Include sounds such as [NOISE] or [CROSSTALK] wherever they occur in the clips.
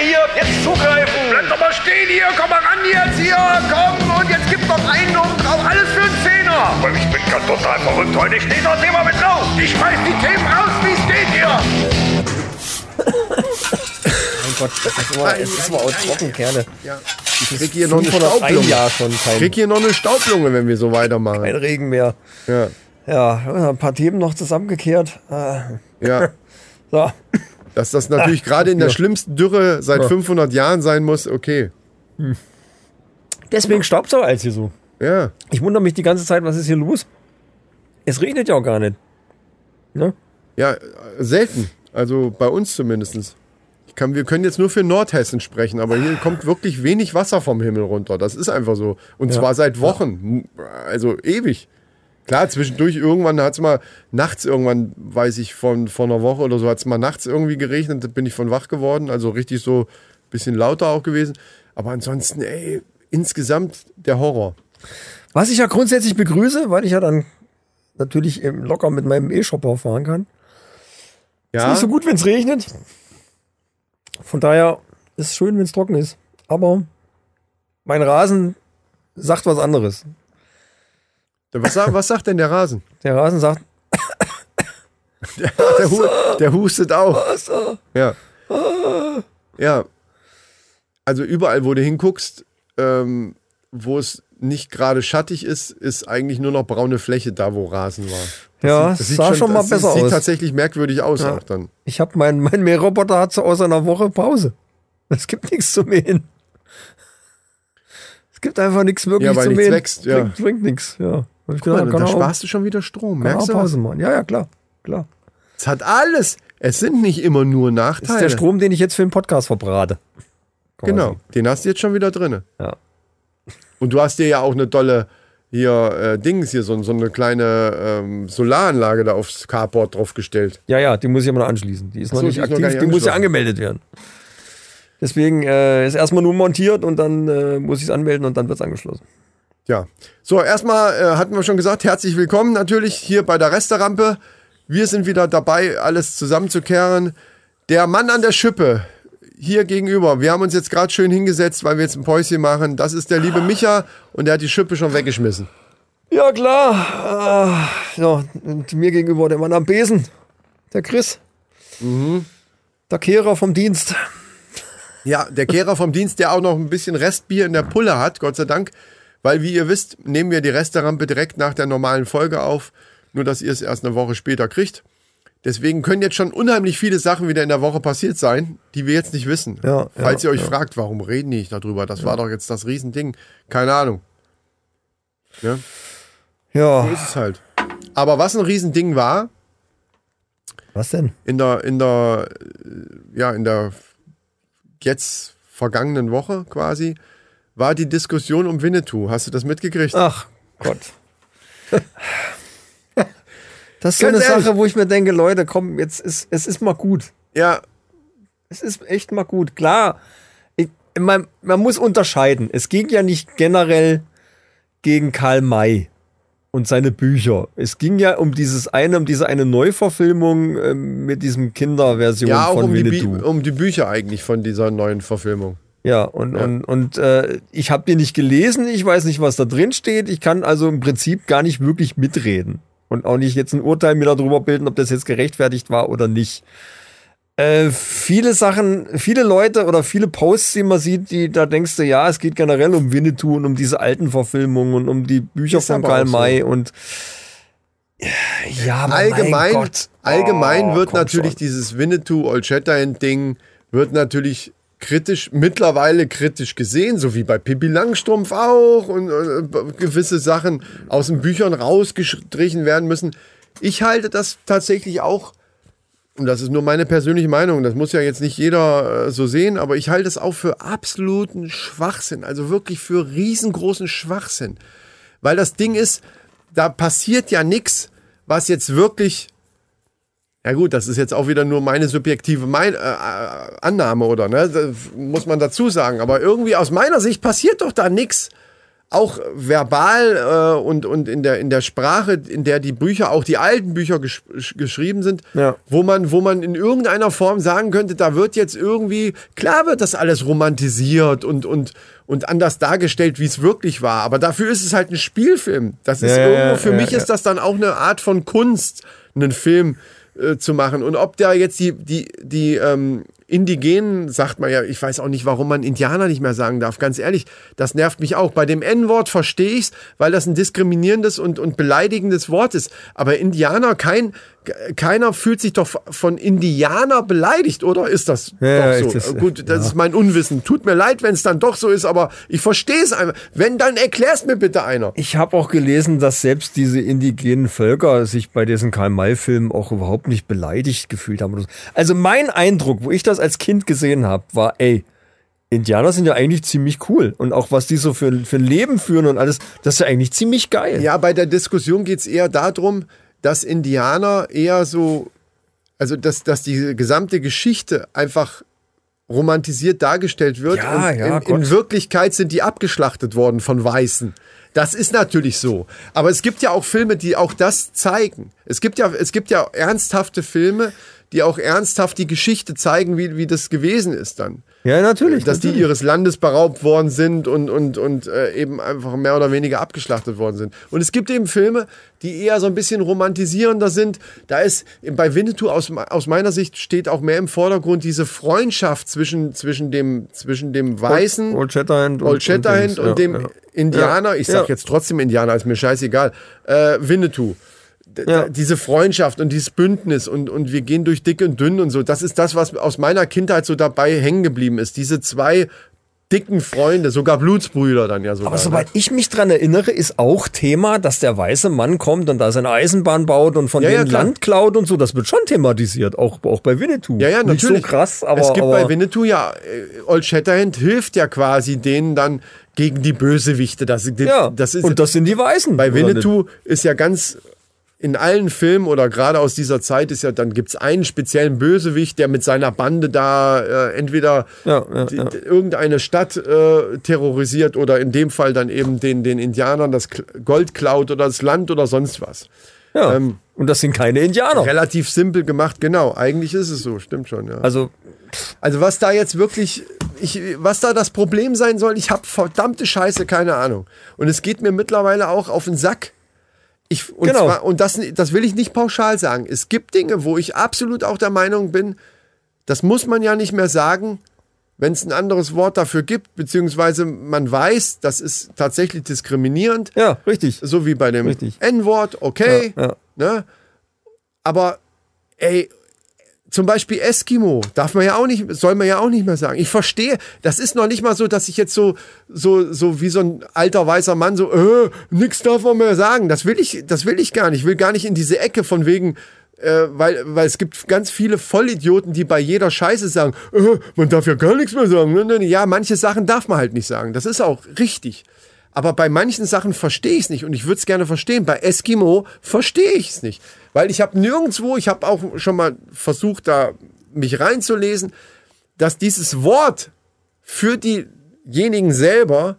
hier, jetzt zugreifen. Bleib doch mal stehen hier, komm mal ran jetzt hier, komm und jetzt gib noch einen oben drauf, alles für einen Zehner. Aber ich bin ganz total verrückt heute, ich stehe das Thema mit drauf. Ich schmeiß die Themen raus, wie es geht hier. Mein Gott, das ist immer, es ist immer auch trocken, Kerle. Ja. Ich krieg hier noch eine 501 Staublunge. Jahr schon Ich kein, krieg hier noch eine Staublunge, wenn wir so weitermachen. kein Regen mehr. Ja, Ja, ein paar Themen noch zusammengekehrt. Äh, ja. [LAUGHS] So. Dass das natürlich gerade in der schlimmsten Dürre seit 500 Jahren sein muss, okay. Deswegen staubt es auch als hier so. Ja, Ich wundere mich die ganze Zeit, was ist hier los? Es regnet ja auch gar nicht. Ne? ja, äh, selten. Also bei uns zumindest. Ich kann, wir können jetzt nur für Nordhessen sprechen, aber hier kommt wirklich wenig Wasser vom Himmel runter. Das ist einfach so. Und zwar seit Wochen. Also ewig. Klar, zwischendurch irgendwann hat es mal nachts irgendwann, weiß ich, von, von einer Woche oder so, hat es mal nachts irgendwie geregnet, da bin ich von wach geworden. Also richtig so ein bisschen lauter auch gewesen. Aber ansonsten, ey, insgesamt der Horror. Was ich ja grundsätzlich begrüße, weil ich ja dann natürlich eben locker mit meinem E-Shopper fahren kann. Ist Ja, nicht so gut, wenn es regnet. Von daher ist es schön, wenn es trocken ist. Aber mein Rasen sagt was anderes. Was, was sagt denn der Rasen? Der Rasen sagt, Der, hu der hustet auch. Ja. Ja. Also überall, wo du hinguckst, ähm, wo es nicht gerade schattig ist, ist eigentlich nur noch braune Fläche da, wo Rasen war. ja, Das es sieht sah schon, mal das besser sieht aus. tatsächlich merkwürdig aus auch dann. Ich habe mein, mein Mähroboter hat so aus einer Woche Pause. Es gibt nichts zu mähen. Es gibt einfach nichts wirklich Ja, weil zu nichts mähen. wächst, ja. Bringt, bringt nichts, ja. Hab ich Guck mal, da auch- sparst du schon wieder Strom. auch Merkst du? Pause machen. Ja, ja, klar, klar. Es hat alles. Es sind nicht immer nur Das ist Nachteile. der Strom, den ich jetzt für den Podcast verbrate. Quasi. Genau, den hast du jetzt schon wieder drin. Ja. Und du hast dir ja auch eine tolle hier äh, Dings hier so, so eine kleine ähm, Solaranlage da aufs Carport draufgestellt. Ja, ja, die muss ich immer noch anschließen. Die ist noch so, nicht ist noch aktiv, gar nicht die muss ja angemeldet werden. Deswegen äh, ist erstmal nur montiert und dann äh, muss ich es anmelden und dann wird es angeschlossen. Ja. So, erstmal äh, hatten wir schon gesagt, herzlich willkommen natürlich hier bei der Resterampe. Wir sind wieder dabei, alles zusammenzukehren. Der Mann an der Schippe hier gegenüber. Wir haben uns jetzt gerade schön hingesetzt, weil wir jetzt ein Päuschen machen. Das ist der liebe Micha und der hat die Schippe schon weggeschmissen. Ja, klar. Ah, ja, und mir gegenüber der Mann am Besen, der Chris. Der Kehrer vom Dienst. Ja, der Kehrer vom Dienst, der auch noch ein bisschen Restbier in der Pulle hat, Gott sei Dank. Weil, wie ihr wisst, nehmen wir die Resterampe direkt nach der normalen Folge auf. Nur, dass ihr es erst eine Woche später kriegt. Deswegen können jetzt schon unheimlich viele Sachen wieder in der Woche passiert sein, die wir jetzt nicht wissen. Ja, Falls ja, ihr euch ja. fragt, warum reden die nicht darüber? Das war doch jetzt das Riesending. Keine Ahnung. Ja, Ja, so ist es halt. Aber was ein Riesending war, was denn? in der, in der, ja, in der jetzt vergangenen Woche quasi, war die Diskussion um Winnetou. Hast du das mitgekriegt? Ach Gott. Das ist so eine ehrlich. Sache, wo ich mir denke, Leute, komm, jetzt ist es ist mal gut. Ja, Es ist echt mal gut. Klar, ich, man, man muss unterscheiden. Es ging ja nicht generell gegen Karl May und seine Bücher. Es ging ja um dieses eine, um diese eine Neuverfilmung ähm, mit diesem Kinderversion ja auch von um Winnetou. Bü- um die Bücher eigentlich von dieser neuen Verfilmung. Ja, und, und, und äh, ich habe die nicht gelesen, ich weiß nicht, was da drin steht. Ich kann also im Prinzip gar nicht wirklich mitreden. Und auch nicht jetzt ein Urteil mir darüber bilden, ob das jetzt gerechtfertigt war oder nicht. Äh, viele Sachen, viele Leute oder viele Posts, die man sieht, die da denkst du, ja, es geht generell um Winnetou und um diese alten Verfilmungen und um die Bücher Ist von Karl so. May und ja, allgemein mein Gott. allgemein Oh, wird natürlich schon. dieses Winnetou Old Shatterhand Ding wird natürlich kritisch mittlerweile kritisch gesehen, so wie bei Pippi Langstrumpf auch und äh, gewisse Sachen aus den Büchern rausgestrichen werden müssen. Ich halte das tatsächlich auch und das ist nur meine persönliche Meinung, das muss ja jetzt nicht jeder äh, so sehen, aber ich halte es auch für absoluten Schwachsinn, also wirklich für riesengroßen Schwachsinn. Weil das Ding ist, da passiert ja nichts, was jetzt wirklich. Ja gut, das ist jetzt auch wieder nur meine subjektive mein, äh, äh, Annahme, oder? Ne? Das muss man dazu sagen. Aber irgendwie aus meiner Sicht passiert doch da nichts. auch verbal äh, und, und in, der, in der Sprache, in der die Bücher, auch die alten Bücher gesch geschrieben sind, Ja. wo, man, wo man in irgendeiner Form sagen könnte, da wird jetzt irgendwie, klar wird das alles romantisiert und, und, und anders dargestellt, wie es wirklich war. Aber dafür ist es halt ein Spielfilm. Das ist Ja, irgendwo, für ja, mich ist das dann auch eine Art von Kunst, einen Film äh, zu machen. Und ob da jetzt die, die, die ähm, Indigenen, sagt man ja, ich weiß auch nicht, warum man Indianer nicht mehr sagen darf. Ganz ehrlich, das nervt mich auch. Bei dem N-Wort verstehe ich's, weil das ein diskriminierendes und, und beleidigendes Wort ist. Aber Indianer, kein, keiner fühlt sich doch von Indianer beleidigt, oder? Ist das Ja, ja, doch so? das- Gut, das ist mein Unwissen. Tut mir leid, wenn es dann doch so ist, aber ich verstehe es einfach. Wenn, dann erklär's mir bitte einer. Ich habe auch gelesen, dass selbst diese indigenen Völker sich bei diesen Karl-May-Filmen auch überhaupt nicht beleidigt gefühlt haben. Also mein Eindruck, wo ich das als Kind gesehen habe, war, ey, Indianer sind ja eigentlich ziemlich cool. Und auch was die so für, für ein Leben führen und alles, das ist ja eigentlich ziemlich geil. Ja, bei der Diskussion geht's eher darum, dass Indianer eher so, also dass, dass die gesamte Geschichte einfach romantisiert dargestellt wird. Ja, und ja, in, in. Wirklichkeit sind die abgeschlachtet worden von Weißen. Das ist natürlich so. Aber es gibt ja auch Filme, die auch das zeigen. Es gibt ja, es gibt ja ernsthafte Filme, die auch ernsthaft die Geschichte zeigen, wie, wie das gewesen ist dann Ja, natürlich. dass die natürlich. ihres Landes beraubt worden sind und, und, und äh, eben einfach mehr oder weniger abgeschlachtet worden sind. Und es gibt eben Filme, die eher so ein bisschen romantisierender sind. Da ist bei Winnetou aus, aus meiner Sicht steht auch mehr im Vordergrund diese Freundschaft zwischen, zwischen, dem, zwischen dem Weißen, Old Shatterhand Old Shatterhand und, ja, dem ja. Indianer, ich sag Ja. jetzt trotzdem Indianer, ist mir scheißegal, äh, Winnetou. Ja. Diese Freundschaft und dieses Bündnis und, und wir gehen durch dick und dünn und so, das ist das, was aus meiner Kindheit so dabei hängen geblieben ist. Diese zwei dicken Freunde, sogar Blutsbrüder dann ja sogar. Aber ne? soweit ich mich dran erinnere, ist auch Thema, dass der weiße Mann kommt und da seine Eisenbahn baut und von Ja, ja, dem klar. Land klaut und so. Das wird schon thematisiert, auch, auch bei Winnetou. Ja, ja, Nicht natürlich. so krass, aber. es gibt aber, bei Winnetou ja, äh, Old Shatterhand hilft ja quasi denen dann gegen die Bösewichte. Das, Ja, das ist, und das sind die Weißen. Bei Winnetou ist ja ganz in allen Filmen oder gerade aus dieser Zeit ist ja, dann gibt's einen speziellen Bösewicht, der mit seiner Bande da äh, entweder Ja, ja, die, ja. irgendeine Stadt äh, terrorisiert oder in dem Fall dann eben den, den Indianern das Gold klaut oder das Land oder sonst was. Ja. ähm, und das sind keine Indianer. Relativ simpel gemacht, genau. Eigentlich ist es so, stimmt schon, ja. Also, Also was da jetzt wirklich, ich, was da das Problem sein soll, ich habe verdammte Scheiße, keine Ahnung. Und es geht mir mittlerweile auch auf den Sack. Ich, und, Genau. zwar, und das, das will ich nicht pauschal sagen. Es gibt Dinge, wo ich absolut auch der Meinung bin, das muss man ja nicht mehr sagen, wenn es ein anderes Wort dafür gibt, beziehungsweise man weiß, das ist tatsächlich diskriminierend, ja, richtig. so wie bei dem. N-Wort, okay. Ja, ja. Ne? Aber ey, zum Beispiel Eskimo darf man ja auch nicht, soll man ja auch nicht mehr sagen. Ich verstehe, das ist noch nicht mal so, dass ich jetzt so, so, so wie so ein alter weißer Mann so, äh, nix darf man mehr sagen. Das will ich, das will ich gar nicht. Ich will gar nicht in diese Ecke von wegen, äh, weil, weil es gibt ganz viele Vollidioten, die bei jeder Scheiße sagen, äh, man darf ja gar nichts mehr sagen. Ne, ne, ne. Ja, manche Sachen darf man halt nicht sagen. Das ist auch richtig. Aber bei manchen Sachen verstehe ich es nicht und ich würde es gerne verstehen. Bei Eskimo verstehe ich es nicht. Weil ich habe nirgendwo, ich habe auch schon mal versucht, da mich reinzulesen, dass dieses Wort für diejenigen selber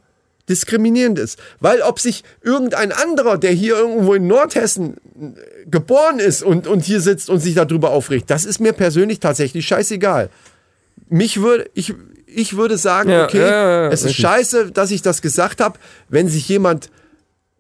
diskriminierend ist. Weil ob sich irgendein anderer, der hier irgendwo in Nordhessen äh, geboren ist und, und hier sitzt und sich darüber aufregt, das ist mir persönlich tatsächlich scheißegal. Mich würde, ich, ich würde sagen, Ja, okay, ja, ja, ja, es ist richtig. scheiße, dass ich das gesagt habe, wenn sich jemand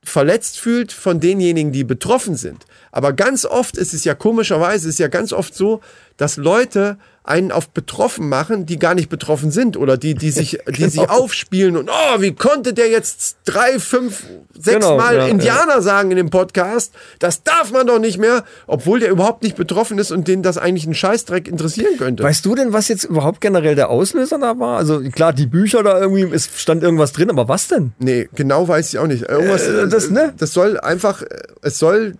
verletzt fühlt von denjenigen, die betroffen sind. Aber ganz oft ist es ja komischerweise, ist ja ganz oft so, dass Leute einen auf betroffen machen, die gar nicht betroffen sind oder die, die sich, [LAUGHS] die sich Genau. aufspielen und oh, wie konnte der jetzt drei, fünf, sechs Genau, Mal ja, Indianer sagen in dem Podcast? Das darf man doch nicht mehr, obwohl der überhaupt nicht betroffen ist und den das eigentlich ein Scheißdreck interessieren könnte. Weißt du denn, was jetzt überhaupt generell der Auslöser da war? Also klar, die Bücher da irgendwie, es stand irgendwas drin, aber was denn? Nee, genau weiß ich auch nicht. Irgendwas, Äh, das, ne? das soll einfach, es soll,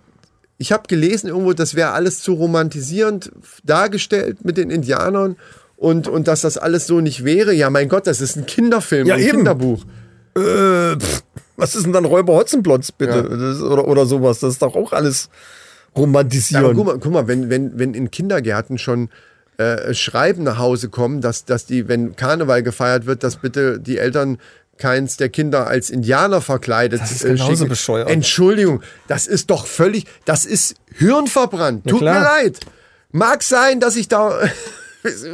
ich habe gelesen irgendwo, das wäre alles zu romantisierend dargestellt mit den Indianern und, und dass das alles so nicht wäre. Ja, mein Gott, das ist ein Kinderfilm, Ja, ein eben. Kinderbuch. Äh, pff, was ist denn dann Räuber Hotzenplotz, bitte? Ja. Das, oder, oder sowas. Das ist doch auch alles Aber romantisieren. guck mal, guck mal wenn, wenn, wenn in Kindergärten schon äh, Schreiben nach Hause kommen, dass, dass die, wenn Karneval gefeiert wird, dass bitte die Eltern keins der Kinder als Indianer verkleidet. Das ist äh, genauso schicken. bescheuert. Entschuldigung, das ist doch völlig, das ist hirnverbrannt. Tut klar. mir leid. Mag sein, dass ich da. [LAUGHS]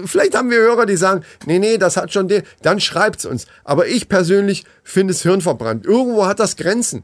Vielleicht haben wir Hörer, die sagen, nee, nee, das hat schon den. Dann schreibt's uns. Aber ich persönlich finde es hirnverbrannt. Irgendwo hat das Grenzen.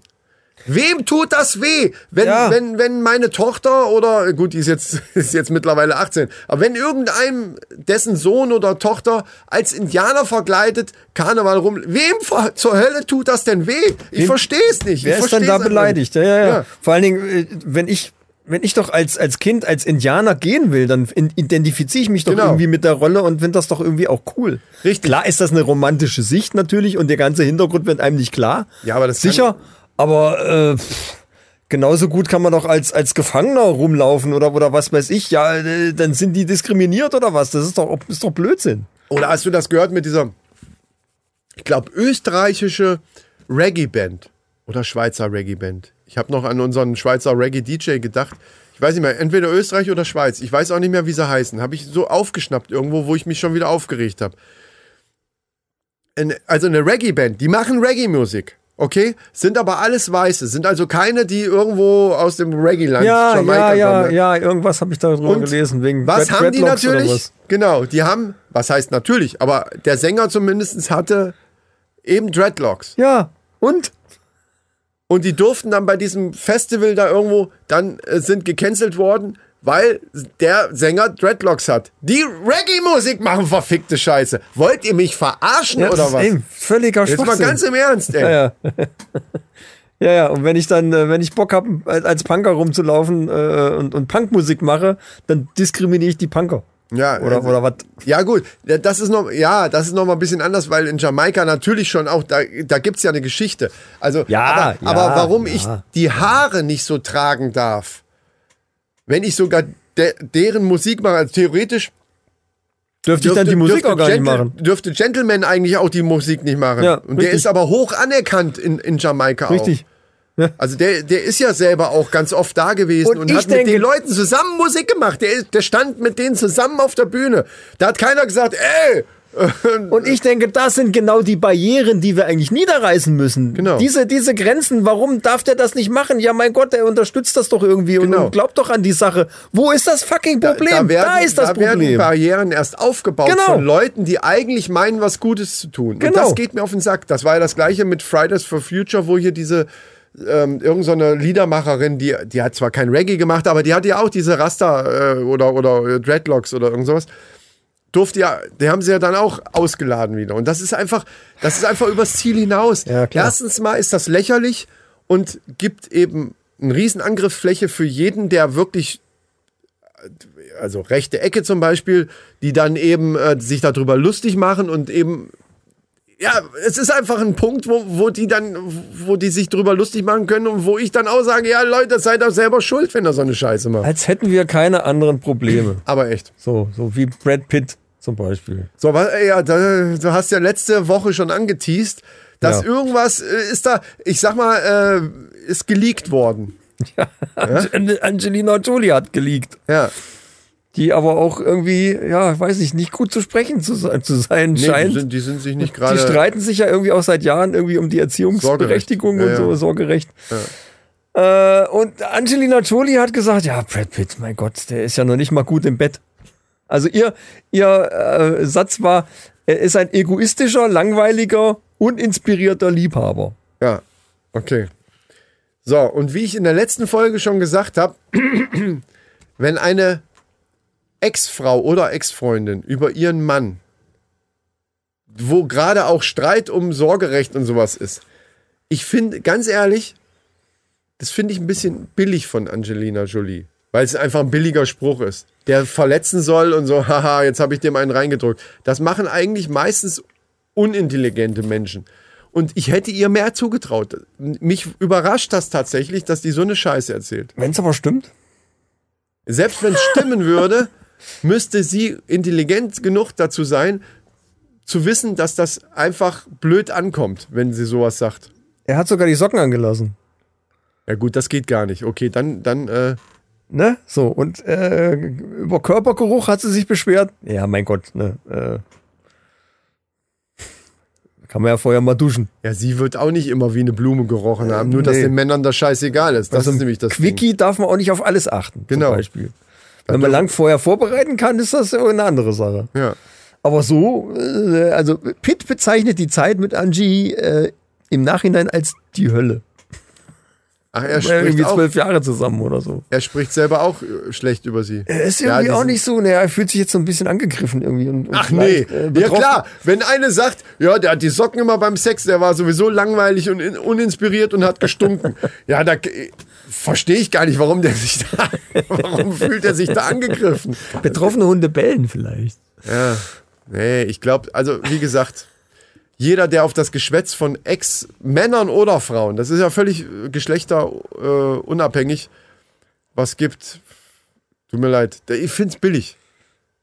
Wem tut das weh? Wenn, Ja. wenn, wenn meine Tochter oder, gut, die ist jetzt, [LAUGHS] ist jetzt mittlerweile 18, aber wenn irgendeinem dessen Sohn oder Tochter als Indianer verkleidet Karneval rum, wem zur Hölle tut das denn weh? Ich Wem- verstehe es nicht. Wer ich ist dann versteh's da beleidigt? Ja, ja, ja. Vor allen Dingen, äh, wenn ich, wenn ich doch als, als Kind, als Indianer gehen will, dann identifiziere ich mich doch Genau. irgendwie mit der Rolle und finde das doch irgendwie auch cool. Richtig. Klar ist das eine romantische Sicht natürlich und der ganze Hintergrund wird einem nicht klar. Ja, aber das Sicher, aber äh, genauso gut kann man doch als, als Gefangener rumlaufen oder, oder was weiß ich. Ja, äh, dann sind die diskriminiert oder was? Das ist doch, ist doch Blödsinn. Oder hast du das gehört mit dieser, ich glaube, österreichische Reggae-Band oder Schweizer Reggae-Band? Ich habe noch an unseren Schweizer Reggae-DJ gedacht. Ich weiß nicht mehr, entweder Österreich oder Schweiz. Ich weiß auch nicht mehr, wie sie heißen. Habe ich so aufgeschnappt irgendwo, wo ich mich schon wieder aufgeregt habe. Also eine Reggae-Band, die machen Reggae-Musik. Okay, sind aber alles Weiße, sind also keine, die irgendwo aus dem Reggae-Land Ja, Jamaika ja, ja, kommen. ne? ja, irgendwas habe ich darüber Und gelesen. Wegen Was Dread- haben die Dreadlocks oder natürlich? Genau, die haben, was heißt natürlich, aber der Sänger zumindest hatte eben Dreadlocks. Ja, und? Und die durften dann bei diesem Festival da irgendwo, dann äh, sind gecancelt worden, weil der Sänger Dreadlocks hat. Die Reggae-Musik machen verfickte Scheiße. Wollt ihr mich verarschen Ja, oder was? Ey, völliger Jetzt mal ganz im Ernst, ey. ja, ja. [LAUGHS] ja, ja, und wenn ich dann, äh, wenn ich Bock habe, als Punker rumzulaufen äh, und, und Punkmusik mache, dann diskriminiere ich die Punker. Ja, Oder, äh, oder was? Ja, gut, das ist noch, ja, das ist noch mal ein bisschen anders, weil in Jamaika natürlich schon auch, da, da gibt's ja eine Geschichte. Also, Ja, aber, ja, aber warum ja. ich die Haare nicht so tragen darf, wenn ich sogar de, deren Musik mache, also theoretisch Dürfte ich dann die Musik auch gar nicht machen? Dürfte Gentleman eigentlich auch die Musik nicht machen. Ja, Und der richtig. ist aber hoch anerkannt in, in Jamaika Richtig. auch. Also der, der ist ja selber auch ganz oft da gewesen Und und, hat mit denke- den Leuten zusammen Musik gemacht. Der, der stand mit denen zusammen auf der Bühne. Da hat keiner gesagt, ey, [LAUGHS] Und ich denke, das sind genau die Barrieren, die wir eigentlich niederreißen müssen. Genau. Diese, diese Grenzen, warum darf der das nicht machen? Ja, mein Gott, der unterstützt das doch irgendwie und- Genau. und glaubt doch an die Sache. Wo ist das fucking Problem? Da, werden, ist das da werden Problem. Barrieren erst aufgebaut Genau. von Leuten, die eigentlich meinen, was Gutes zu tun. Und Genau. das geht mir auf den Sack. Das war ja das gleiche mit Fridays for Future, wo hier diese ähm, irgend so eine Liedermacherin, die, die hat zwar kein Reggae gemacht, aber die hat ja auch diese Rasta äh, oder, oder Dreadlocks oder irgend sowas. Durfte ja, die haben sie ja dann auch ausgeladen wieder. Und das ist einfach, das ist einfach übers Ziel hinaus. Ja. Erstens mal ist das lächerlich und gibt eben einen riesen Angriffsfläche für jeden, der wirklich also rechte Ecke zum Beispiel, die dann eben äh, sich darüber lustig machen und eben ja, es ist einfach ein Punkt, wo, wo die dann, wo die sich drüber lustig machen können und wo ich dann auch sage, ja Leute, seid doch selber schuld, wenn ihr so eine Scheiße macht. Als hätten wir keine anderen Probleme. Aber echt. So, so wie Brad Pitt zum Beispiel. So, was, ey, ja, da, du hast ja letzte Woche schon angeteased, dass Ja. irgendwas äh, ist da, ich sag mal, äh, ist geleakt worden. [LAUGHS] Ange- Angelina Jolie hat geleakt. Ja. Die aber auch irgendwie, ja, weiß ich, nicht gut zu sprechen zu sein, zu sein Nee, die, scheint. sind, die sind sich nicht Die gerade. streiten sich ja irgendwie auch seit Jahren irgendwie um die Erziehungsberechtigung und Ja, so, ja. sorgerecht. Äh, und Angelina Jolie hat gesagt, ja, Brad Pitt, mein Gott, der ist ja noch nicht mal gut im Bett. Also ihr, ihr äh, Satz war, er ist ein egoistischer, langweiliger, uninspirierter Liebhaber. Ja, okay. So, und wie ich in der letzten Folge schon gesagt habe, [CLEARS THROAT] wenn eine Ex-Frau oder Ex-Freundin über ihren Mann, wo gerade auch Streit um Sorgerecht und sowas ist, ich finde, ganz ehrlich, das finde ich ein bisschen billig von Angelina Jolie, weil es einfach ein billiger Spruch ist, der verletzen soll und so, [LAUGHS] haha, jetzt habe ich dem einen reingedrückt. Das machen eigentlich meistens unintelligente Menschen. Und ich hätte ihr mehr zugetraut. Mich überrascht das tatsächlich, dass die so eine Scheiße erzählt. Wenn es aber stimmt. Selbst wenn es stimmen würde, [LAUGHS] müsste sie intelligent genug dazu sein, zu wissen, dass das einfach blöd ankommt, wenn sie sowas sagt. Er hat sogar die Socken angelassen. Ja gut, das geht gar nicht. Okay, dann, dann, äh, Ne? So, und äh, über Körpergeruch hat sie sich beschwert. Ja, mein Gott, ne? Äh, Kann man ja vorher mal duschen. Ja, sie wird auch nicht immer wie eine Blume gerochen haben, nur dass nee. den Männern das scheißegal ist. Das Also ist nämlich das Ding. Quickie darf man auch nicht auf alles achten. Genau. Zum Beispiel. Wenn man lang vorher vorbereiten kann, ist das ja eine andere Sache. Ja. Aber so, äh, also Pitt bezeichnet die Zeit mit Angie äh, im Nachhinein als die Hölle. Ach, er spricht, irgendwie auch, zwölf Jahre zusammen oder so. er spricht selber auch äh, schlecht über sie. Er ist Ja, irgendwie die auch nicht so, ne, er fühlt sich jetzt so ein bisschen angegriffen irgendwie. Und, und Ach nee, äh, ja klar, wenn eine sagt, ja, der hat die Socken immer beim Sex, der war sowieso langweilig und in, uninspiriert und hat gestunken. [LAUGHS] ja, da äh, verstehe ich gar nicht, warum der sich da, [LAUGHS] warum fühlt er sich da angegriffen? Betroffene Hunde bellen vielleicht. Ja, nee, ich glaube, also wie gesagt, jeder, der auf das Geschwätz von Ex-Männern oder Frauen, das ist ja völlig äh, geschlechterunabhängig, äh, was gibt, tut mir leid, ich finde es billig.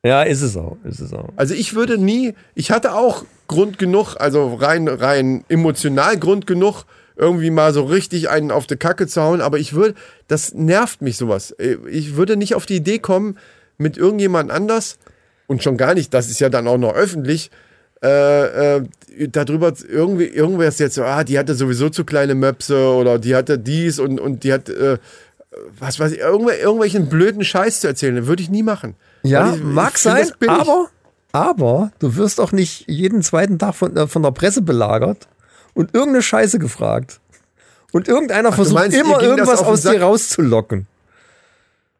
Ja, ist es auch, ist es auch. Also ich würde nie, ich hatte auch Grund genug, also rein, rein emotional Grund genug, irgendwie mal so richtig einen auf die Kacke zu hauen, aber ich würde, das nervt mich sowas. Ich würde nicht auf die Idee kommen, mit irgendjemand anders, und schon gar nicht, das ist ja dann auch noch öffentlich, äh, äh, darüber irgendwie, irgendwer ist jetzt so, ah, die hatte sowieso zu kleine Möpse oder die hatte dies und, und die hat, äh, was weiß ich, irgendw irgendwelchen blöden Scheiß zu erzählen, würde ich nie machen. Ja, ich- mag ich find sein, billig. aber, aber du wirst auch nicht jeden zweiten Tag von, äh, von der Presse belagert und irgendeine Scheiße gefragt. Und irgendeiner versucht meinst, immer irgendwas aus dir rauszulocken.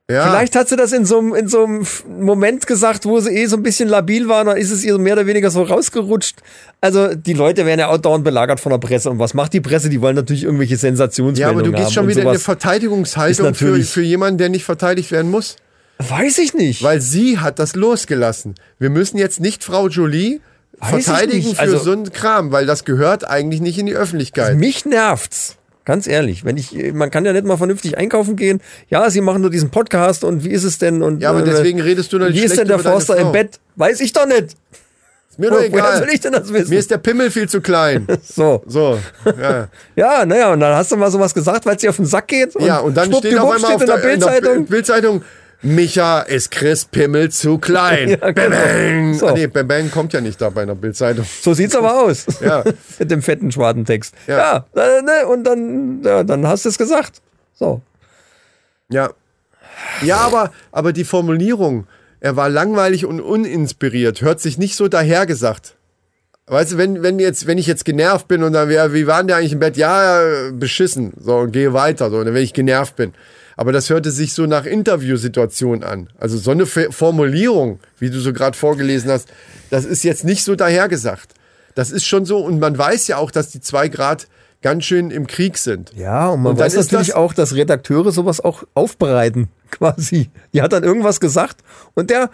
Ja. Vielleicht hat sie das in so einem in so einem Moment gesagt, wo sie eh so ein bisschen labil war, dann ist es ihr mehr oder weniger so rausgerutscht. Also die Leute werden ja auch dauernd belagert von der Presse. Und was macht die Presse? Die wollen natürlich irgendwelche Ja, Sensationsmeldungen aber du gehst schon wieder in eine. Verteidigungshaltung für, für jemanden, der nicht verteidigt werden muss. Weiß ich nicht. Weil sie hat das losgelassen. Wir müssen jetzt nicht Frau Jolie Weiß verteidigen für Also- so einen Kram, weil das gehört eigentlich nicht in die Öffentlichkeit. Mich nervt's. Ganz ehrlich, wenn ich, man kann ja nicht mal vernünftig einkaufen gehen. Ja, sie machen nur diesen Podcast und wie ist es denn? Und, Ja, aber äh, deswegen redest du nicht Wie ist denn der Forster im. Bett? Weiß ich doch nicht. Ist mir doch [LAUGHS] egal. soll ich denn das wissen? Mir ist der Pimmel viel zu klein. [LAUGHS] so. So, ja. [LAUGHS] Ja, naja, und dann hast du mal sowas gesagt, weil es dir auf den Sack geht. Und ja, und dann steht auf einmal auf der in der Bildzeitung. Bildzeitung, Micha ist Chris Pimmel zu klein. [LAUGHS] Ja, genau. Bang. So. Ah, nee, Bang Bang kommt ja nicht da bei einer Bildzeitung. So sieht's aber aus. [LAUGHS] Ja. [LAUGHS] Mit dem fetten Schwadentext. Ja. Ja, äh, ne, und dann, ja, dann hast du es gesagt. So. Ja. Ja, aber, aber die Formulierung, er war langweilig und uninspiriert, hört sich nicht so dahergesagt. Weißt du, wenn, wenn, jetzt, wenn ich jetzt genervt bin und dann wäre, wie waren der eigentlich im Bett? Ja, äh, beschissen. So, und gehe weiter, so, und dann, wenn ich genervt bin. Aber das hörte sich so nach Interviewsituation an. Also so eine Formulierung, wie du so gerade vorgelesen hast, das ist jetzt nicht so dahergesagt. Das ist schon so, und man weiß ja auch, dass die zwei Grad ganz schön im Krieg sind. Ja, und man Und weiß natürlich das- auch, dass Redakteure sowas auch aufbereiten, [LAUGHS] quasi. Die hat dann irgendwas gesagt und der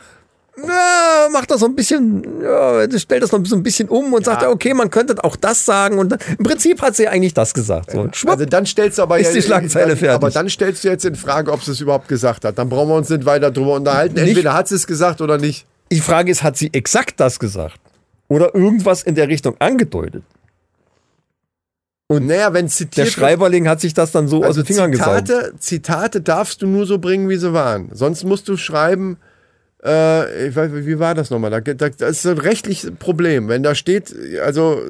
ja, macht das so ein bisschen, ja, stellt das noch so ein bisschen um und sagt, ja, okay, man könnte auch das sagen. Und im Prinzip hat sie eigentlich das gesagt. So, schwupp. Also dann stellst du aber Ist die Schlagzeile dann, fertig. Aber dann stellst du jetzt in Frage, ob sie es überhaupt gesagt hat. Dann brauchen wir uns nicht weiter drüber unterhalten. Nicht- Entweder hat sie es gesagt oder nicht. Die Frage ist, hat sie exakt das gesagt? Oder irgendwas in der Richtung angedeutet? Und naja, wenn zitiert Der Schreiberling hat sich das dann so aus also den Fingern gesaugt. Zitate, Zitate darfst du nur so bringen, wie sie waren. Sonst musst du schreiben, äh, ich weiß, wie war das nochmal? Da, da, das ist ein rechtliches Problem. Wenn da steht, also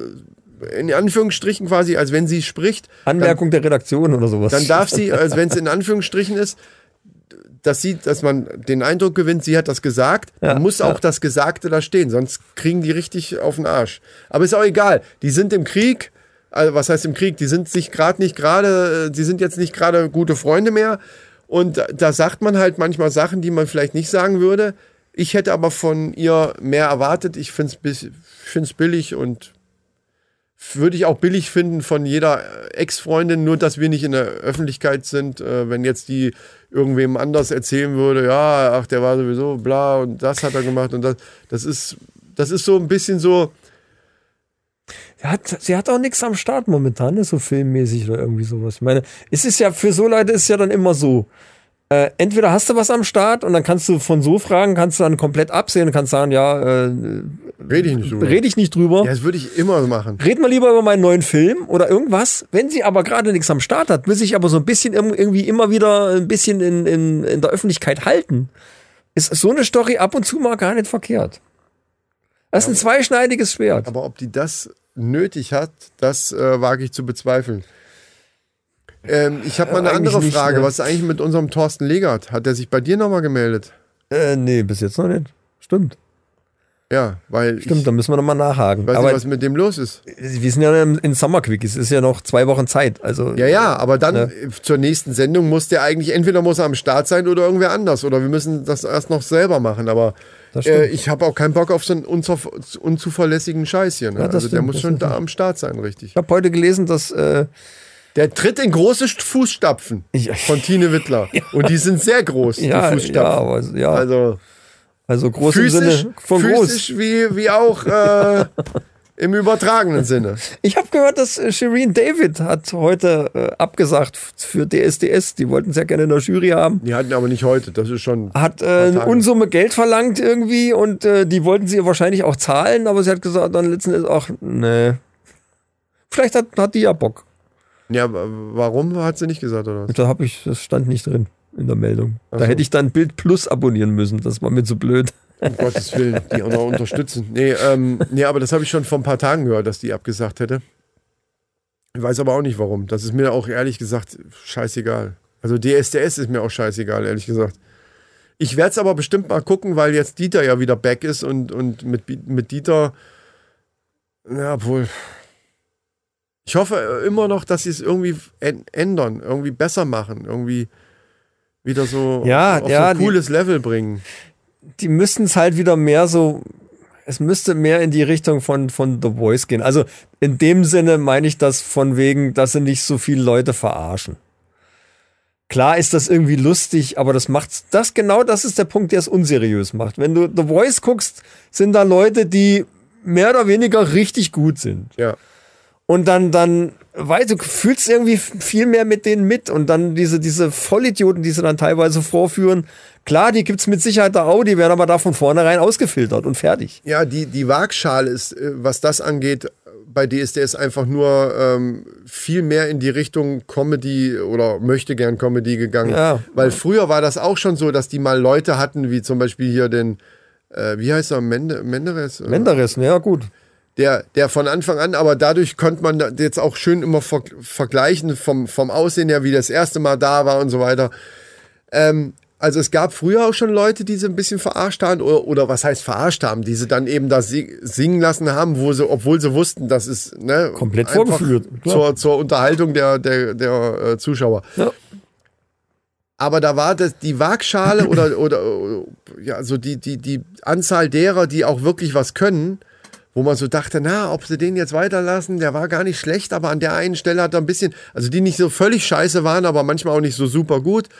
in Anführungsstrichen quasi, als wenn sie spricht, Anmerkung der Redaktion oder sowas. dann darf sie, als wenn es in Anführungsstrichen ist, dass sie, dass man den Eindruck gewinnt, sie hat das gesagt, Ja, dann muss ja. auch das Gesagte da stehen, sonst kriegen die richtig auf den Arsch. Aber ist auch egal, die sind im Krieg, also was heißt im Krieg, die sind sich gerade nicht gerade, die sind jetzt nicht gerade gute Freunde mehr und da- sagt man halt manchmal Sachen, die man vielleicht nicht sagen würde. Ich hätte aber von ihr mehr erwartet. Ich finde es billig und würde ich auch billig finden von jeder äh, Ex-Freundin, nur dass wir nicht in der Öffentlichkeit sind. Äh, wenn jetzt die irgendwem anders erzählen würde, ja, ach, der war sowieso bla und das hat er gemacht und das, das ist, das ist so ein bisschen so, Sie hat, sie hat auch nichts am Start momentan, ne, so filmmäßig oder irgendwie sowas. Ich meine, es ist ja für so Leute ist es ja dann immer so. Äh, entweder hast du was am Start und dann kannst du von so Fragen kannst du dann komplett absehen und kannst sagen, ja, äh, rede ich nicht drüber. rede ich nicht drüber. Ja, das würde ich immer machen. Red mal lieber über meinen neuen Film oder irgendwas. Wenn sie aber gerade nichts am Start hat, will sich aber so ein bisschen irg- irgendwie immer wieder ein bisschen in, in, in der Öffentlichkeit halten, ist so eine Story ab und zu mal gar nicht verkehrt. Das ist ein zweischneidiges Schwert. Aber ob die das nötig hat, das äh, wage ich zu bezweifeln. Ähm, ich habe mal eine Äh, andere nicht, Frage. ne? Was ist eigentlich mit unserem Thorsten Legert? Hat er sich bei dir nochmal gemeldet? Äh, nee, bis jetzt noch nicht. Stimmt. Ja, weil Stimmt, ich da müssen wir nochmal nachhaken. weiß Aber nicht, was mit dem los ist. wir sind ja in in Summer Quick. Es ist ja noch zwei Wochen Zeit. Also, Ja, ja, aber dann Ne? äh, zur nächsten Sendung muss der eigentlich, entweder muss er am Start sein oder irgendwer anders. Oder wir müssen das erst noch selber machen. Aber. Äh, ich habe auch keinen Bock auf so einen unzuverlässigen Scheiß hier. Ne? Ja, also der stimmt, muss das schon da am Start sein, richtig. Ich habe heute gelesen, dass äh, Der tritt in große Fußstapfen Ja. von Tine Wittler. [LAUGHS] Und die sind sehr groß, ja, die ja, Fußstapfen. aber, ja, also, Also groß im physisch, Sinne von groß. physisch wie, wie auch äh, [LAUGHS] im übertragenen Sinne. [LAUGHS] Ich habe gehört, dass äh, Shireen David hat heute äh, abgesagt für DSDS. Die wollten es ja gerne in der Jury haben. Die hatten aber nicht heute, das ist schon. Hat äh, eine. Unsumme Geld verlangt irgendwie und äh, die wollten sie wahrscheinlich auch zahlen, aber sie hat gesagt, dann letzten Endes auch, nee. Vielleicht hat, hat die ja Bock. Ja, warum hat sie nicht gesagt, oder was? Da habe ich, das stand nicht drin in der Meldung. Ach Da so. hätte ich dann Bild Plus abonnieren müssen. Das war mir zu blöd. Um Gottes Willen, die auch noch unterstützen. Nee, ähm, nee aber das habe ich schon vor ein paar Tagen gehört, dass die abgesagt hätte. Ich weiß aber auch nicht warum. Das ist mir auch ehrlich gesagt scheißegal. Also DSDS ist mir auch scheißegal, ehrlich gesagt. Ich werde es aber bestimmt mal gucken, weil jetzt Dieter ja wieder back ist und, und mit, mit Dieter, ja, obwohl. Ich hoffe immer noch, dass sie es irgendwie än- ändern, irgendwie besser machen, irgendwie wieder so Ja, auf ja, so ein die- cooles Level bringen. Die müssten es halt wieder mehr so, es müsste mehr in die Richtung von, von The Voice gehen. Also in dem Sinne meine ich das von wegen, dass sie nicht so viele Leute verarschen. Klar ist das irgendwie lustig, aber das macht das genau das ist der Punkt, der es unseriös macht. Wenn du The Voice guckst, sind da Leute, die mehr oder weniger richtig gut sind. Ja. Und dann, dann, weil du fühlst irgendwie viel mehr mit denen mit und dann diese, diese Vollidioten, die sie dann teilweise vorführen. Klar, die gibt's mit Sicherheit da auch, die werden aber da von vornherein ausgefiltert und fertig. Ja, die, die Waagschale ist, äh, was das angeht, bei DSDS einfach nur ähm, viel mehr in die Richtung Comedy oder möchte gern Comedy gegangen. Ja. Weil früher war das auch schon so, dass die mal Leute hatten, wie zum Beispiel hier den, äh, wie heißt er, Mende, Menderes? Menderes, ja gut. Der, der von Anfang an, aber dadurch konnte man jetzt auch schön immer ver vergleichen vom, vom Aussehen her, wie das erste Mal da war und so weiter. Ähm, also es gab früher auch schon Leute, die sie ein bisschen verarscht haben oder, oder was heißt verarscht haben, die sie dann eben da si singen lassen haben, wo sie, obwohl sie wussten, das ist ne, Komplett vorgeführt, zur, zur Unterhaltung der, der, der äh, Zuschauer. Ja. Aber da war das die Waagschale oder, oder ja, so die, die, die Anzahl derer, die auch wirklich was können, wo man so dachte, na, ob sie den jetzt weiterlassen, der war gar nicht schlecht, aber an der einen Stelle hat er ein bisschen, also die nicht so völlig scheiße waren, aber manchmal auch nicht so super gut.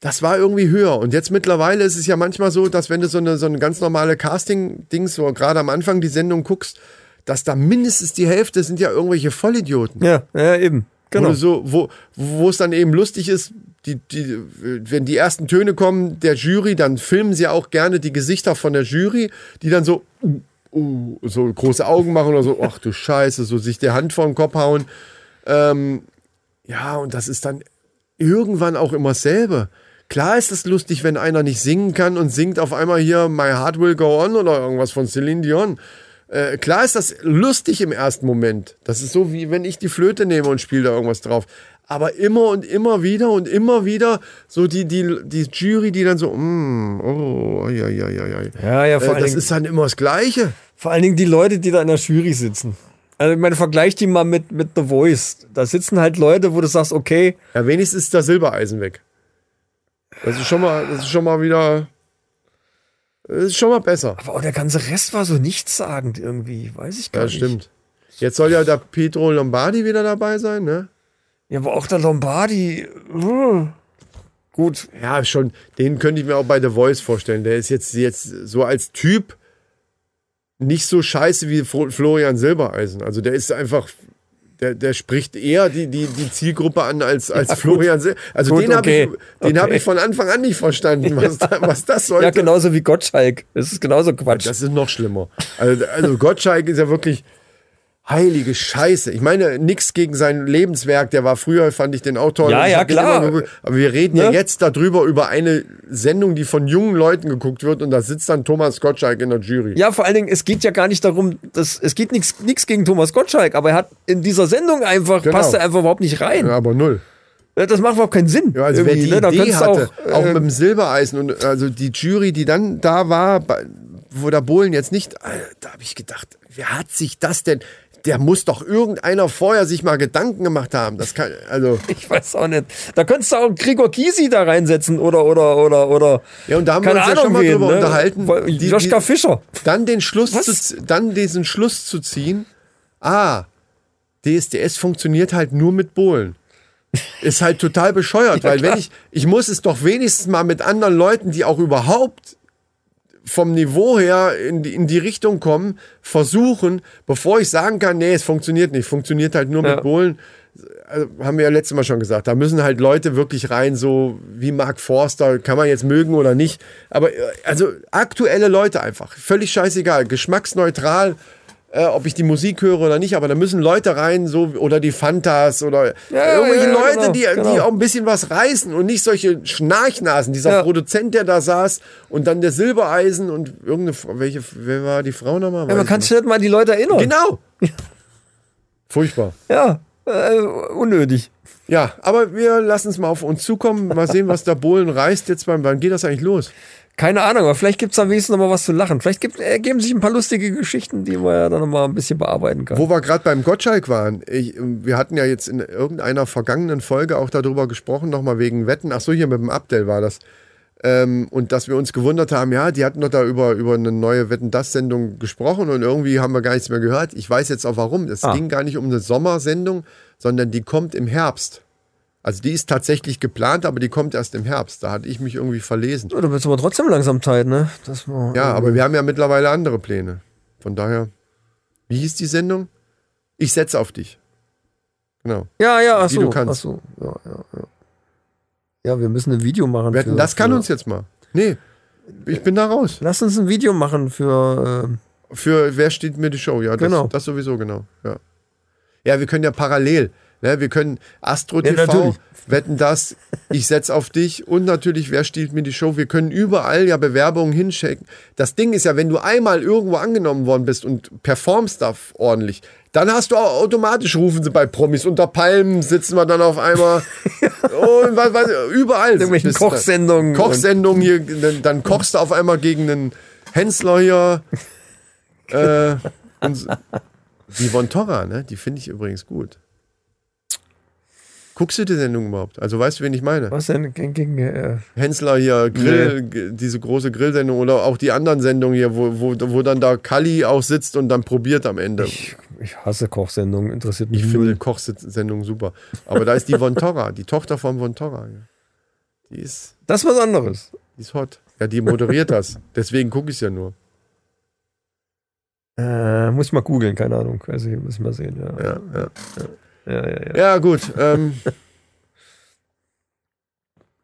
Das war irgendwie höher. Und jetzt mittlerweile ist es ja manchmal so, dass wenn du so eine, so eine ganz normale Casting-Dings, so gerade am Anfang die Sendung guckst, dass da mindestens die Hälfte sind ja irgendwelche Vollidioten. Ja, ja, eben. Genau. Genau. so, wo, wo es dann eben lustig ist, die, die, wenn die ersten Töne kommen der Jury, dann filmen sie auch gerne die Gesichter von der Jury, die dann so, uh, so große Augen machen oder so, ach du Scheiße, so sich die Hand vor den Kopf hauen. Ähm, ja, und das ist dann irgendwann auch immer dasselbe. Klar ist es lustig, wenn einer nicht singen kann und singt auf einmal hier My Heart Will Go On oder irgendwas von Celine Dion. Äh, klar ist das lustig im ersten Moment. Das ist so, wie wenn ich die Flöte nehme und spiele da irgendwas drauf. Aber immer und immer wieder und immer wieder so die, die, die Jury, die dann so, mm, oh, ja, ja, ja, ja. Ja, ja, vor Äh, das Dingen- ist dann immer das Gleiche. Vor allen Dingen die Leute, die da in der Jury sitzen. Also ich meine, vergleich die mal mit, mit The Voice. Da sitzen halt Leute, wo du sagst, okay, Ja, wenigstens ist das Silbereisen weg. Das ist schon mal, das ist schon mal wieder, das ist schon mal besser. aber auch der ganze Rest war so nichtssagend irgendwie. Weiß ich gar Ja, nicht. stimmt. Jetzt soll ja der Pietro Lombardi wieder dabei sein, ne? Ja, aber auch der Lombardi. uh. Gut, Ja, schon. Den könnte ich mir auch bei The Voice vorstellen. Der ist jetzt, jetzt so als Typ nicht so scheiße wie Florian Silbereisen. Also der ist einfach, der, der spricht eher die, die, die Zielgruppe an als, als Florian Silbereisen. Also Gut, den habe okay. ich, den hab Okay. ich von Anfang an nicht verstanden, was, da, was das sollte. ja, genauso wie Gottschalk. Das ist genauso Quatsch. Das ist noch schlimmer. Also, also Gottschalk ist ja wirklich. Heilige Scheiße. Ich meine, nix gegen sein Lebenswerk. Der war früher, fand ich den auch toll. Ja, ja, klar. immer. Aber wir reden ja Ne? jetzt darüber, über eine Sendung, die von jungen Leuten geguckt wird. Und da sitzt dann Thomas Gottschalk in der Jury. Ja, vor allen Dingen, es geht ja gar nicht darum, dass, es geht nichts nichts gegen Thomas Gottschalk, aber er hat in dieser Sendung einfach, Genau. passt er einfach überhaupt nicht rein. Ja, aber null. Das macht überhaupt keinen Sinn. Ja, also wer die ne? Idee hatte, auch, auch, äh, mit dem Silbereisen und also die Jury, die dann da war, bei- wo der Bohlen jetzt nicht, da habe ich gedacht, wer hat sich das denn? Der muss doch irgendeiner vorher sich mal Gedanken gemacht haben. Das kann, also [LAUGHS] Ich weiß auch nicht. Da könntest du auch Gregor Gysi da reinsetzen oder, oder, oder, oder. Ja, und da haben wir uns ja Ahnung schon mal wen, drüber ne? unterhalten. Die- Joschka die- Fischer. dann den Schluss zu, dann diesen Schluss zu ziehen. Ah, DSDS funktioniert halt nur mit Bohlen. Ist halt total bescheuert, [LAUGHS] weil wenn ich, ich muss es doch wenigstens mal mit anderen Leuten, die auch überhaupt vom Niveau her in die, in die Richtung kommen, versuchen, bevor ich sagen kann, nee, es funktioniert nicht, funktioniert halt nur Ja. mit Bohlen. Also, haben wir ja letztes Mal schon gesagt, da müssen halt Leute wirklich rein, so wie Mark Forster, kann man jetzt mögen oder nicht. Aber äh, also aktuelle Leute einfach, völlig scheißegal, geschmacksneutral, äh, ob ich die Musik höre oder nicht, aber da müssen Leute rein, so oder die Fantas oder Ja, irgendwelche ja, ja, Leute, genau, die, genau. die auch ein bisschen was reißen und nicht solche Schnarchnasen. Dieser. Produzent, der da saß und dann der Silbereisen und irgendeine, welche, wer war die Frau nochmal? Ja, man kann sich nicht mal die Leute erinnern. Genau. [LAUGHS] Furchtbar. Ja, äh, unnötig. Ja, aber wir lassen es mal auf uns zukommen. Mal sehen, was der Bohlen reißt jetzt beim, wann geht das eigentlich los? Keine Ahnung, aber vielleicht gibt es am wenigsten noch mal was zu lachen. Vielleicht gibt, ergeben sich ein paar lustige Geschichten, die man ja dann noch mal ein bisschen bearbeiten kann. Wo wir gerade beim Gottschalk waren, ich, wir hatten ja jetzt in irgendeiner vergangenen Folge auch darüber gesprochen, nochmal wegen Wetten. Ach so, hier mit dem Abdel war das. Ähm, und dass wir uns gewundert haben, ja, die hatten doch da über, über eine neue Wetten-Das-Sendung gesprochen und irgendwie haben wir gar nichts mehr gehört. Ich weiß jetzt auch warum. Es Ah. ging gar nicht um eine Sommersendung, sondern die kommt im Herbst. Also die ist tatsächlich geplant, aber die kommt erst im Herbst. Da hatte ich mich irgendwie verlesen. Ja, da wird aber trotzdem langsam Zeit, ne? Ja, aber wir haben ja mittlerweile andere Pläne. Von daher, wie hieß die Sendung? Ich setze auf dich. Genau. ja, ja, ach die so, du kannst. ach so. Ja, ja, ja. ja, wir müssen ein Video machen. Hatten, das kann uns jetzt mal. Nee, ich bin da raus. Lass uns ein Video machen für. Äh, Für wer steht mir die Show? Ja, das, Genau. das sowieso, genau. Ja, ja wir können ja parallel. Ne, wir können Astro Ja, TV, natürlich. wetten das, ich setz auf dich und natürlich, wer stiehlt mir die Show? Wir können überall ja Bewerbungen hinschicken. Das Ding ist ja, wenn du einmal irgendwo angenommen worden bist und performst da ordentlich, dann hast du auch automatisch, rufen sie bei Promis unter Palmen, sitzen wir dann auf einmal [LAUGHS] und was, was, überall. Da. Kochsendungen Kochsendungen hier, dann, kochst du auf einmal gegen einen Hensler hier. Äh, und die Von Torra, ne? Die finde ich übrigens gut. Guckst du die Sendung überhaupt? Also weißt du, wen ich meine? was denn gegen. gegen äh, Hensler hier, Grill, g- diese große Grillsendung oder auch die anderen Sendungen hier, wo, wo, wo dann da Kalli auch sitzt und dann probiert am Ende. Ich, ich, ich hasse Kochsendungen, interessiert mich finde null. Kochsendungen super. Aber da ist die Von Torra, die Tochter von Von Torra. Die ist, Das ist was anderes. die ist hot. Ja, die moderiert das. Deswegen gucke ich es ja nur. Äh, muss ich mal googeln, keine Ahnung. Also, müssen wir sehen. Ja, Ja, ja. ja, ja. ja. Ja, gut. Ähm.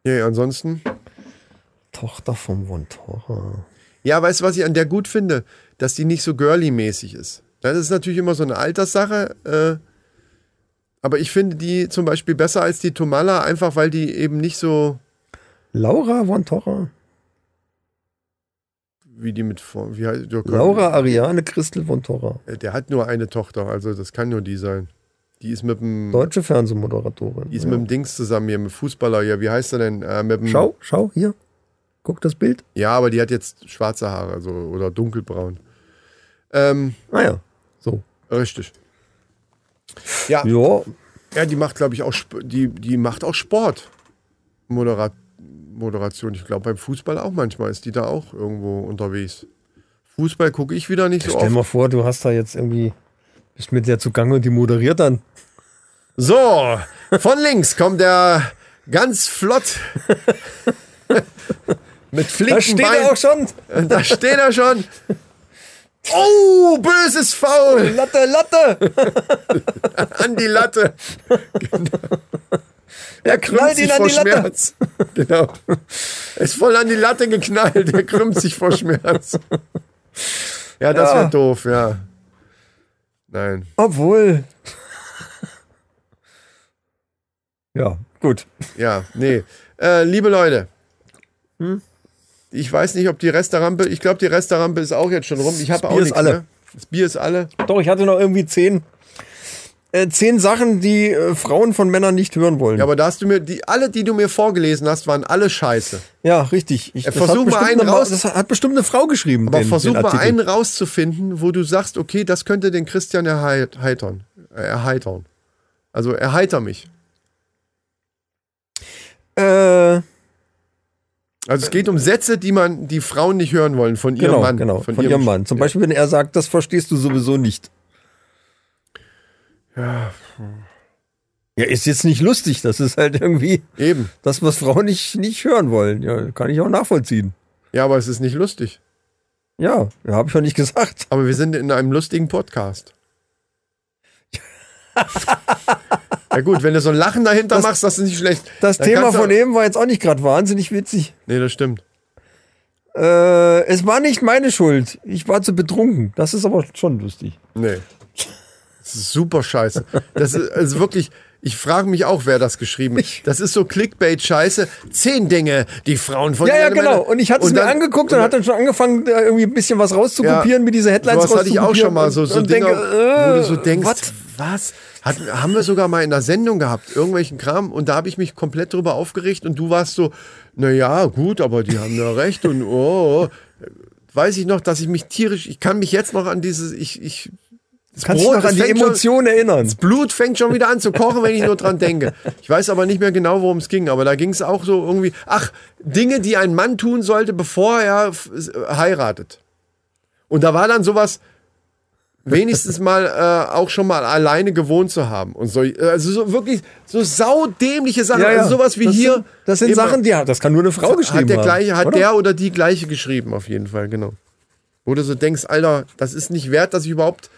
Nee, ansonsten. Tochter vom Vontora. Ja, weißt du, was ich an der gut finde? Dass die nicht so girly-mäßig ist. Das ist natürlich immer so eine Alterssache. Äh, aber ich finde die zum Beispiel besser als die Tomala, einfach weil die eben nicht so Laura Vontora? wie die mit. vor- Wie heißt, Laura Ariane Christel Vontora. Der hat nur eine Tochter, also das kann nur die sein. Die ist mit dem. Deutsche Fernsehmoderatorin. Die ist ja. mit dem Dings zusammen hier, mit dem Fußballer hier. Wie heißt er denn? Äh, mit dem, Schau, schau, hier. Guck das Bild. Ja, aber die hat jetzt schwarze Haare, also oder dunkelbraun. Ähm, Ah ja. So. richtig. Ja, Ja, Ja, die macht, glaube ich, auch die, die macht auch Sport. Modera Moderation. Ich glaube, beim Fußball auch manchmal ist die da auch irgendwo unterwegs. Fußball gucke ich wieder nicht so stell oft. mal vor, du hast da jetzt irgendwie, bist mit der zugange und die moderiert dann. So, von links kommt der ganz flott [LAUGHS] mit Da flinken steht Beinen. er auch schon. [LAUGHS] Da steht er schon. Oh, böses Foul Latte, Latte. [LAUGHS] an die Latte. Er knallt sich vor die Latte. Schmerz. Genau. Er ist voll an die Latte geknallt. Er krümmt sich vor Schmerz. Ja, das Ja. wird doof, ja. Nein. Obwohl. [LAUGHS] ja, gut. Ja, nee. Äh, liebe Leute. Hm? Ich weiß nicht, ob die Restaurante, ich glaube, die Restaurante ist auch jetzt schon rum. Ich habe auch nichts alle. mehr. Das Bier ist alle. Doch, ich hatte noch irgendwie zehn, äh, zehn Sachen, die äh, Frauen von Männern nicht hören wollen. Ja, aber da hast du mir, die, alle, die du mir vorgelesen hast, waren alle scheiße. Ja, richtig. Ich, Äh, versuch hat mal bestimmt einen eine, raus- Das hat bestimmt eine Frau geschrieben. Aber den, versuch den mal einen rauszufinden, wo du sagst, okay, das könnte den Christian erheit- heitern. Äh, erheitern. Also erheiter mich. Äh, Also es geht um Sätze, die man, die Frauen nicht hören wollen von ihrem genau, Mann. genau, von, ihrem ihrem Mann. Zum. Beispiel, wenn er sagt, das verstehst du sowieso nicht. Ja, Ja, ist jetzt nicht lustig. Das ist halt irgendwie eben. das, was Frauen nicht, nicht hören wollen. Ja, kann ich auch nachvollziehen. Ja, aber es ist nicht lustig. Ja, habe ich ja nicht gesagt. Aber wir sind in einem lustigen Podcast. [LAUGHS] ja gut, wenn du so ein Lachen dahinter machst, das ist nicht schlecht. Das Dann Thema von eben war jetzt auch nicht gerade wahnsinnig witzig. Nee, das stimmt. Äh, es war nicht meine Schuld. Ich war zu betrunken. Das ist aber schon lustig. Nee. Das ist super scheiße. Das ist also wirklich, ich frage mich auch, wer das geschrieben hat. Das ist so Clickbait-Scheiße. Zehn Dinge, die Frauen von Ja, ja, genau. Und ich hatte es mir angeguckt und, hat dann schon angefangen, da irgendwie ein bisschen was rauszukopieren, Ja. mir diese Headlines Sowas hatte ich auch schon mal, so, und- so und Dinger, denke, wo äh, du so denkst, what? was? Hat, haben wir sogar mal in der Sendung gehabt, irgendwelchen Kram, und da habe ich mich komplett drüber aufgeregt und du warst so, na ja, gut, aber die haben ja recht und oh, weiß ich noch, dass ich mich tierisch, ich kann mich jetzt noch an dieses, ich, ich, das Kannst du Brot, noch das an die Emotionen erinnern? das Blut fängt schon wieder an zu kochen, wenn ich nur dran denke. Ich weiß aber nicht mehr genau, worum es ging. Aber da ging es auch so irgendwie, ach, Dinge, die ein Mann tun sollte, bevor er heiratet. Und da war dann sowas, wenigstens mal äh, auch schon mal alleine gewohnt zu haben. Und so, also so wirklich so saudämliche Sachen. Also sowas wie das hier. Sind, das sind Sachen, die hat, das kann nur eine Frau geschrieben hat der gleiche, hat oder? der oder die gleiche geschrieben, auf jeden Fall, genau. Wo du so denkst, Alter, das ist nicht wert, dass ich überhaupt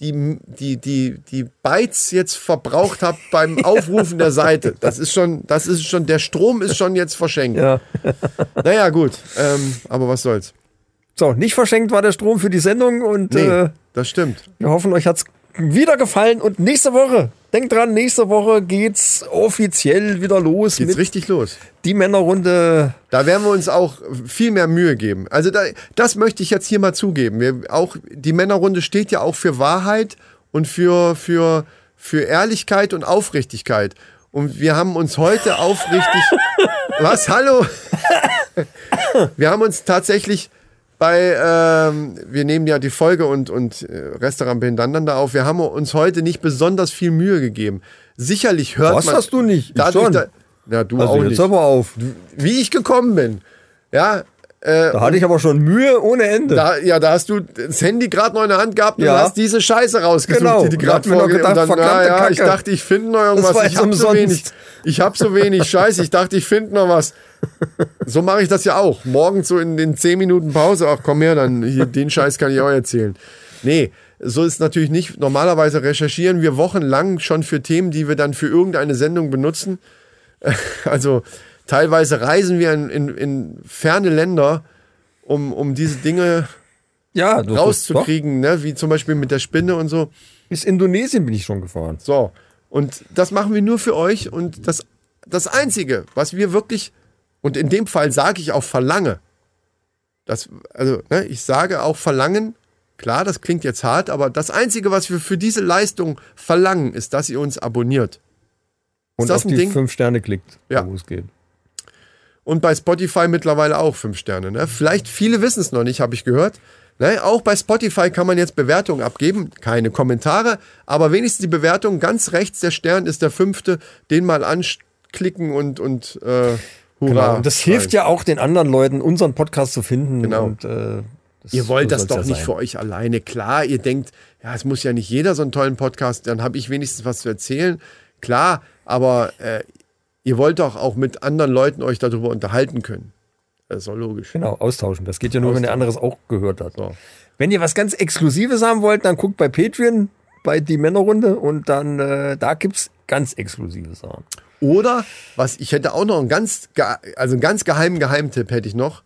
die, die, die, die Bytes jetzt verbraucht habe beim [LAUGHS] Aufrufen der Seite. Das ist schon, das ist schon, der Strom ist schon jetzt verschenkt. Ja. [LAUGHS] Naja, gut, ähm, aber was soll's. So, nicht verschenkt war der Strom für die Sendung und Nee, äh, das stimmt. wir hoffen, euch hat's wieder gefallen. Und nächste Woche, denkt dran, nächste Woche geht's offiziell wieder los Geht's richtig los. die Männerrunde. Da werden wir uns auch viel mehr Mühe geben. Also da, das möchte ich jetzt hier mal zugeben. Wir, auch die Männerrunde steht ja auch für Wahrheit und für, für, für Ehrlichkeit und Aufrichtigkeit. Und wir haben uns heute aufrichtig. [LAUGHS] Was? Hallo? wir haben uns tatsächlich bei, ähm, wir nehmen ja die Folge und, und äh, Restaurant Behindernder auf. Wir haben uns heute nicht besonders viel Mühe gegeben. Sicherlich hört Was man. hast du nicht? Ich Dadurch, schon. da, ja, du Also auch jetzt nicht. aber auf. Wie ich gekommen bin. Ja, äh, Da hatte ich aber schon Mühe ohne Ende. da, ja, da hast du das Handy gerade noch in der Hand gehabt und Ja. hast diese Scheiße rausgesucht, Genau. die Und gerade hab mir noch vorge... gedacht, und dann, na, verdammte ja, ich dachte, ich finde noch irgendwas. Ich habe so wenig. [LAUGHS] Ich habe so wenig Scheiße. Ich dachte, ich finde noch was. So mache ich das ja auch. Morgens so in den 10 Minuten Pause. Ach, komm her, dann hier, den Scheiß kann ich auch erzählen. Nee, so ist natürlich nicht. Normalerweise recherchieren wir wochenlang schon für Themen, die wir dann für irgendeine Sendung benutzen. [LAUGHS] Also teilweise reisen wir in, in, in ferne Länder, um, um diese Dinge ja, rauszukriegen, ne? wie zum Beispiel mit der Spinne und so. Bis Indonesien bin ich schon gefahren. So, und das machen wir nur für euch und das, das Einzige, was wir wirklich, und in dem Fall sage ich auch verlange, das, also ne, ich sage auch verlangen, klar, das klingt jetzt hart, aber das Einzige, was wir für diese Leistung verlangen, ist, dass ihr uns abonniert. Und das auf ein die Ding? fünf Sterne klickt, Ja. wo es geht. Und bei Spotify mittlerweile auch fünf Sterne. Ne? Vielleicht viele wissen es noch nicht, habe ich gehört. Ne? Auch bei Spotify kann man jetzt Bewertungen abgeben. Keine Kommentare, aber wenigstens die Bewertung. Ganz rechts der Stern ist der fünfte. Den mal anklicken und, und äh, hurra. Genau. Und das hilft ja auch den anderen Leuten, unseren Podcast zu finden. Genau. Und, äh, das, Ihr wollt das doch ja nicht sein. für euch alleine. Klar, ihr denkt, ja, es muss ja nicht jeder so einen tollen Podcast, dann habe ich wenigstens was zu erzählen. Klar, aber äh, ihr wollt doch auch mit anderen Leuten euch darüber unterhalten können. Das ist doch logisch. Genau, austauschen. Das geht ja nur, wenn der andere es auch gehört hat. So. Wenn ihr was ganz Exklusives haben wollt, dann guckt bei Patreon, bei die Männerrunde und dann, äh, da gibt's ganz exklusive Sachen. Oder, was ich hätte auch noch einen ganz, also einen ganz geheimen Geheimtipp hätte ich noch.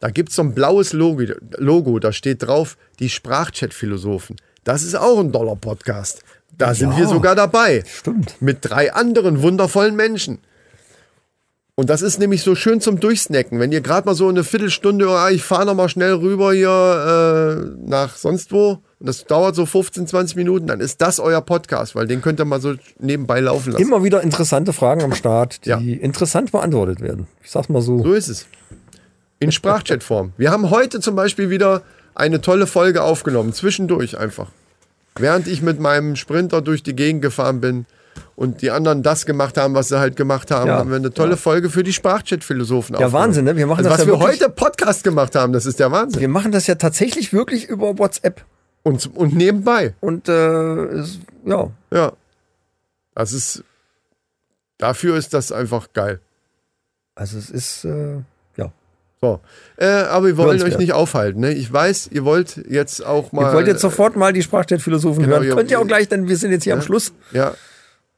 Da gibt es so ein blaues Logo, Logo, da steht drauf, die Sprachchat-Philosophen. Das ist auch ein Dollar-Podcast. Da sind Ja. wir sogar dabei. Stimmt. Mit drei anderen wundervollen Menschen. Und das ist nämlich so schön zum Durchsnacken. Wenn ihr gerade mal so eine Viertelstunde, ich fahre noch mal schnell rüber hier äh, nach sonst wo, und das dauert so 15, 20 Minuten, dann ist das euer Podcast, weil den könnt ihr mal so nebenbei laufen lassen. Immer wieder interessante Fragen am Start, die Ja. interessant beantwortet werden. Ich sag's mal so. So ist es. In Sprachchatform. Wir haben heute zum Beispiel wieder eine tolle Folge aufgenommen, zwischendurch einfach. Während ich mit meinem Sprinter durch die Gegend gefahren bin und die anderen das gemacht haben, was sie halt gemacht haben, Ja. haben wir eine tolle Folge für die Sprachchat-Philosophen Ja, Wahnsinn, ne? Wir machen also das was ja wir wirklich- heute Podcast gemacht haben, das ist der Wahnsinn. Wir machen das ja tatsächlich wirklich über WhatsApp. Und, und nebenbei, Und äh, ist, ja, ja. Das ist, dafür ist das einfach geil. also es ist, äh, ja. So. Äh, aber wir wollen euch nicht aufhalten. Ne? Ich weiß, ihr wollt jetzt auch mal. Ihr wollt jetzt sofort mal die Sprachchat-Philosophen Genau, hören. ihr- Könnt ihr auch gleich, denn wir sind jetzt hier am Schluss. Ja,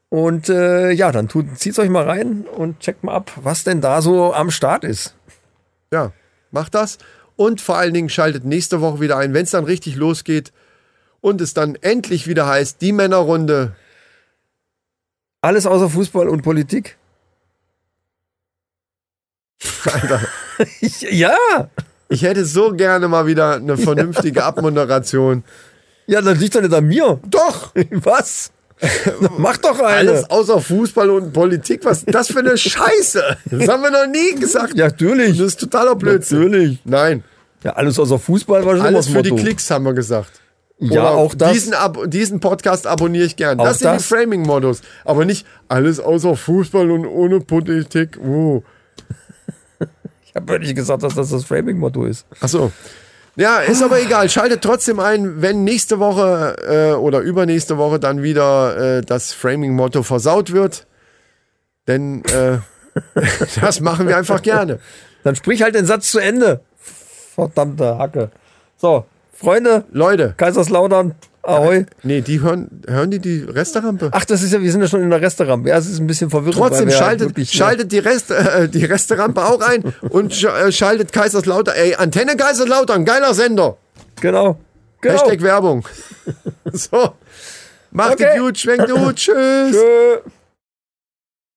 Und äh, ja, dann tut, zieht's euch mal rein und checkt mal ab, was denn da so am Start ist. Ja, macht das. Und vor allen Dingen schaltet nächste Woche wieder ein, wenn es dann richtig losgeht und es dann endlich wieder heißt, die Männerrunde. Alles außer Fußball und Politik. [LAUGHS] Ich, ja, Ich hätte so gerne mal wieder eine vernünftige [LAUGHS] Abmoderation. ja, das liegt doch nicht an mir. Doch! [LAUGHS] Was? Mach doch eine. Alles außer Fußball und Politik. Was ist das für eine Scheiße? Das haben wir noch nie gesagt. Ja, natürlich. Das ist totaler Blödsinn. Natürlich. Nein, Ja, alles außer Fußball war schon alles für das die Motto. Klicks haben wir gesagt. Ja, Oder auch das. Diesen, Ab diesen Podcast abonniere ich gern. Auch Das sind das. die Framing-Modus. Aber nicht alles außer Fußball und ohne Politik. Oh. Ich habe nicht gesagt, dass das das Framing-Motto ist. Ach so. Ja, ist aber egal. Schaltet trotzdem ein, wenn nächste Woche äh, oder übernächste Woche dann wieder äh, das Framing-Motto versaut wird. Denn äh, [LAUGHS] das machen wir einfach gerne. Dann sprich halt den Satz zu Ende. Verdammte Hacke. So, Freunde, Leute, Kaiserslautern, Ahoi. nee, die hören, hören die die Resterampe? Ach, das ist ja, wir sind ja schon in der Restaurant. Ja, es ist ein bisschen verwirrend. Trotzdem wir schaltet, ne, schaltet die, Rest, äh, die Resterampe auch ein und sch äh, schaltet Kaiserslautern. Ey, Antenne Kaiserslautern, geiler Sender. Genau. genau. Hashtag Werbung. [LAUGHS] so. Macht Okay. gut, schwenkt gut, [LAUGHS] tschüss. Tschö.